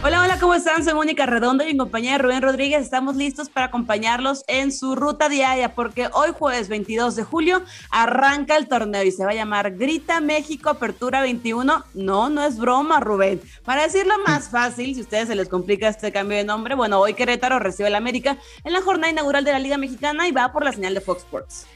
Hola, hola, ¿cómo están? Soy Mónica Redondo y en compañía de Rubén Rodríguez estamos listos para acompañarlos en su ruta diaria porque hoy jueves 22 de julio arranca el torneo y se va a llamar Grita México Apertura 21. No, no es broma, Rubén. Para decirlo más fácil, si a ustedes se les complica este cambio de nombre, bueno, hoy Querétaro recibe el América en la jornada inaugural de la Liga Mexicana y va por la señal de Fox Sports.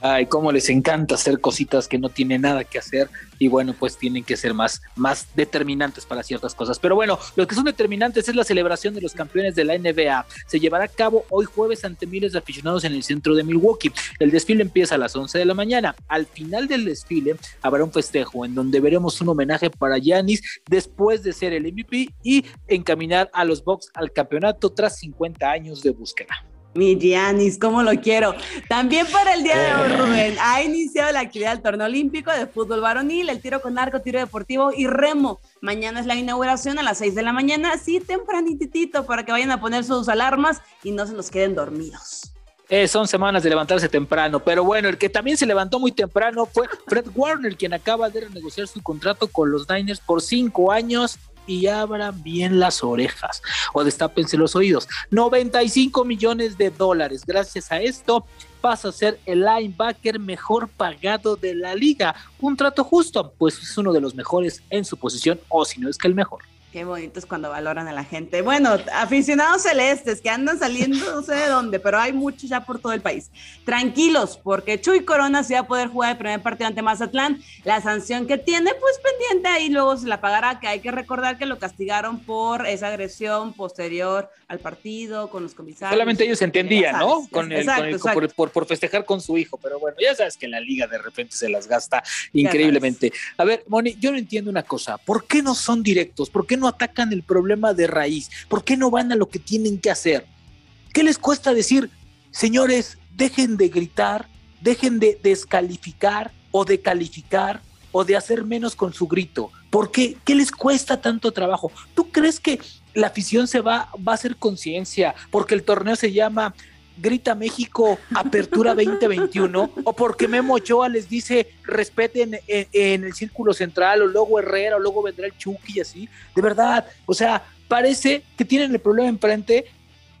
Ay, cómo les encanta hacer cositas que no tienen nada que hacer y bueno, pues tienen que ser más, más determinantes para ciertas cosas. Pero bueno, lo que son determinantes es la celebración de los campeones de la NBA. Se llevará a cabo hoy jueves ante miles de aficionados en el centro de Milwaukee. El desfile empieza a las 11 de la mañana. Al final del desfile habrá un festejo en donde veremos un homenaje para Giannis después de ser el MVP y encaminar a los Bucks al campeonato tras 50 años de búsqueda. Mi Giannis, cómo lo quiero. También para el día de hoy, Rubén, ha iniciado la actividad del torneo olímpico de fútbol varonil, el tiro con arco, tiro deportivo y remo. Mañana es la inauguración a las 6 de la mañana, así tempranitito, para que vayan a poner sus alarmas y no se nos queden dormidos. Eh, son semanas de levantarse temprano, pero bueno, el que también se levantó muy temprano fue Fred Warner, quien acaba de renegociar su contrato con los Niners por cinco años y abran bien las orejas o destápense los oídos. 95 millones de dólares. Gracias a esto pasa a ser el linebacker mejor pagado de la liga. Un trato justo, pues es uno de los mejores en su posición o si no es que el mejor. Qué bonito es cuando valoran a la gente. Bueno, aficionados celestes que andan saliendo no sé de dónde, pero hay muchos ya por todo el país. Tranquilos, porque Chuy Corona sí va a poder jugar el primer partido ante Mazatlán. La sanción que tiene, pues pendiente ahí luego se la pagará, que hay que recordar que lo castigaron por esa agresión posterior al partido con los comisarios. Solamente ellos entendían, ¿no? Con el, Por, por, festejar con su hijo, pero bueno, ya sabes que la liga de repente se las gasta increíblemente. A ver, Moni, yo no entiendo una cosa. ¿Por qué no son directos? ¿Por qué no atacan el problema de raíz? ¿Por qué no van a lo que tienen que hacer? ¿Qué les cuesta decir, señores, dejen de gritar, dejen de descalificar o de calificar o de hacer menos con su grito? ¿Por qué? ¿Qué les cuesta tanto trabajo? ¿Tú crees que la afición se va, va a hacer conciencia porque el torneo se llama Grita México Apertura 2021 o porque Memo Ochoa les dice respeten en, el círculo central o luego Herrera o luego vendrá el Chucky y así. De verdad, o sea, parece que tienen el problema enfrente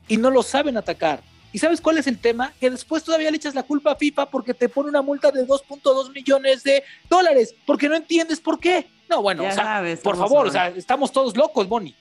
y no lo saben atacar. ¿Y sabes cuál es el tema? Que después todavía le echas la culpa a FIFA porque te pone una multa de 2.2 millones de dólares, porque no entiendes por qué. No, bueno, o sea, por favor, o sea, estamos todos locos, Bonnie.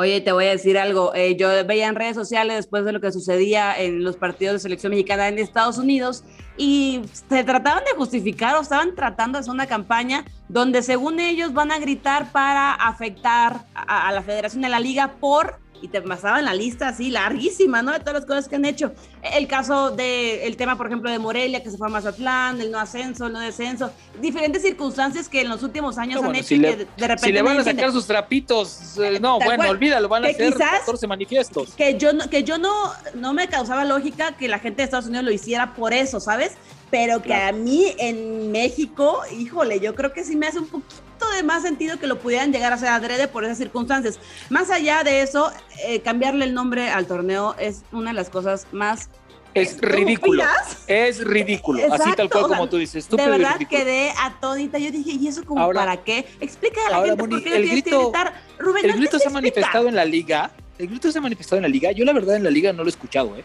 Oye, te voy a decir algo. Eh, yo veía en redes sociales después de lo que sucedía en los partidos de selección mexicana en Estados Unidos y se trataban de justificar o estaban tratando de hacer una campaña donde según ellos van a gritar para afectar a la federación de la liga por y te pasaban la lista así larguísima, ¿no? De todas las cosas que han hecho. El caso del el tema, por ejemplo, de Morelia, que se fue a Mazatlán, el no ascenso, el no descenso, diferentes circunstancias que en los últimos años han hecho y que de repente... Si le van a sacar sus trapitos, eh, no, bueno, olvídalo, van a hacer 14 manifiestos. Que yo, que yo no, no me causaba lógica que la gente de Estados Unidos lo hiciera por eso, ¿sabes? Pero que a mí en México, híjole, yo creo que sí me hace un poquito de más sentido que lo pudieran llegar a hacer adrede por esas circunstancias. Más allá de eso, eh, cambiarle el nombre al torneo es una de las cosas más es ridículo. Es ridículo. Así tal cual como tú dices. De verdad quedé atónita. Yo dije, ¿y eso como para qué? Explica a la gente por qué el grito, Rubén, el grito se ha manifestado en la liga. El grito se ha manifestado en la liga. Yo la verdad en la liga no lo he escuchado, ¿eh?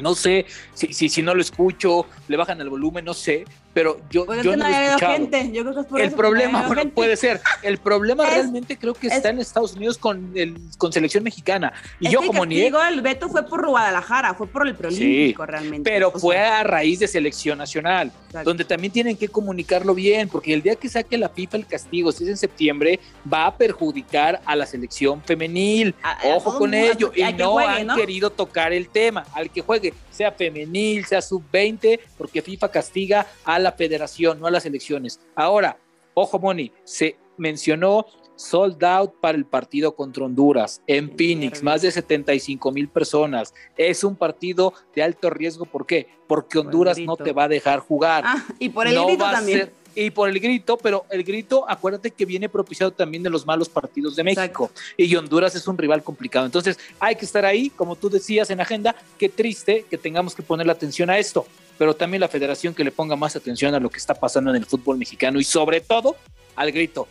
No sé si, si, si no lo escucho, le bajan el volumen, no sé, pero yo, yo no, he escuchado. Gente. Yo creo que es por el problema, bueno, puede ser. El problema realmente creo que está en Estados Unidos con el con selección mexicana. Y yo como ni digo, el veto fue por Guadalajara, fue por el preolímpico realmente. Pero fue a raíz de selección nacional, donde también tienen que comunicarlo bien, porque el día que saque la FIFA el castigo, si es en septiembre, va a perjudicar a la selección femenil. Ojo con ello. Y no han querido tocar el tema. Al que juegue, sea femenil, sea sub-20, porque FIFA castiga a la federación, no a las elecciones. Ahora, ojo, Moni, se mencionó sold out para el partido contra Honduras en Phoenix, más de 75 mil personas. Es un partido de alto riesgo, ¿por qué? Porque Honduras no te va a dejar jugar. Ah, y por el grito también. y por el grito, pero el grito, acuérdate que viene propiciado también de los malos partidos de México y Honduras es un rival complicado. Entonces hay que estar ahí, como tú decías en agenda, qué triste que tengamos que poner la atención a esto, pero también la federación que le ponga más atención a lo que está pasando en el fútbol mexicano y sobre todo al grito.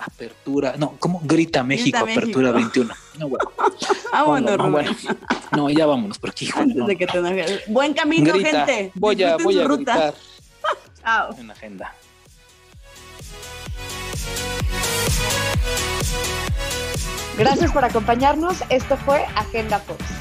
Apertura, no, ¿cómo grita México? apertura 21. No, bueno. vámonos, no, bueno. no, ya vámonos por aquí. Buen camino, gente. Voy a, voy a gritar. Chao. En agenda. Gracias por acompañarnos. Esto fue Agenda Fox.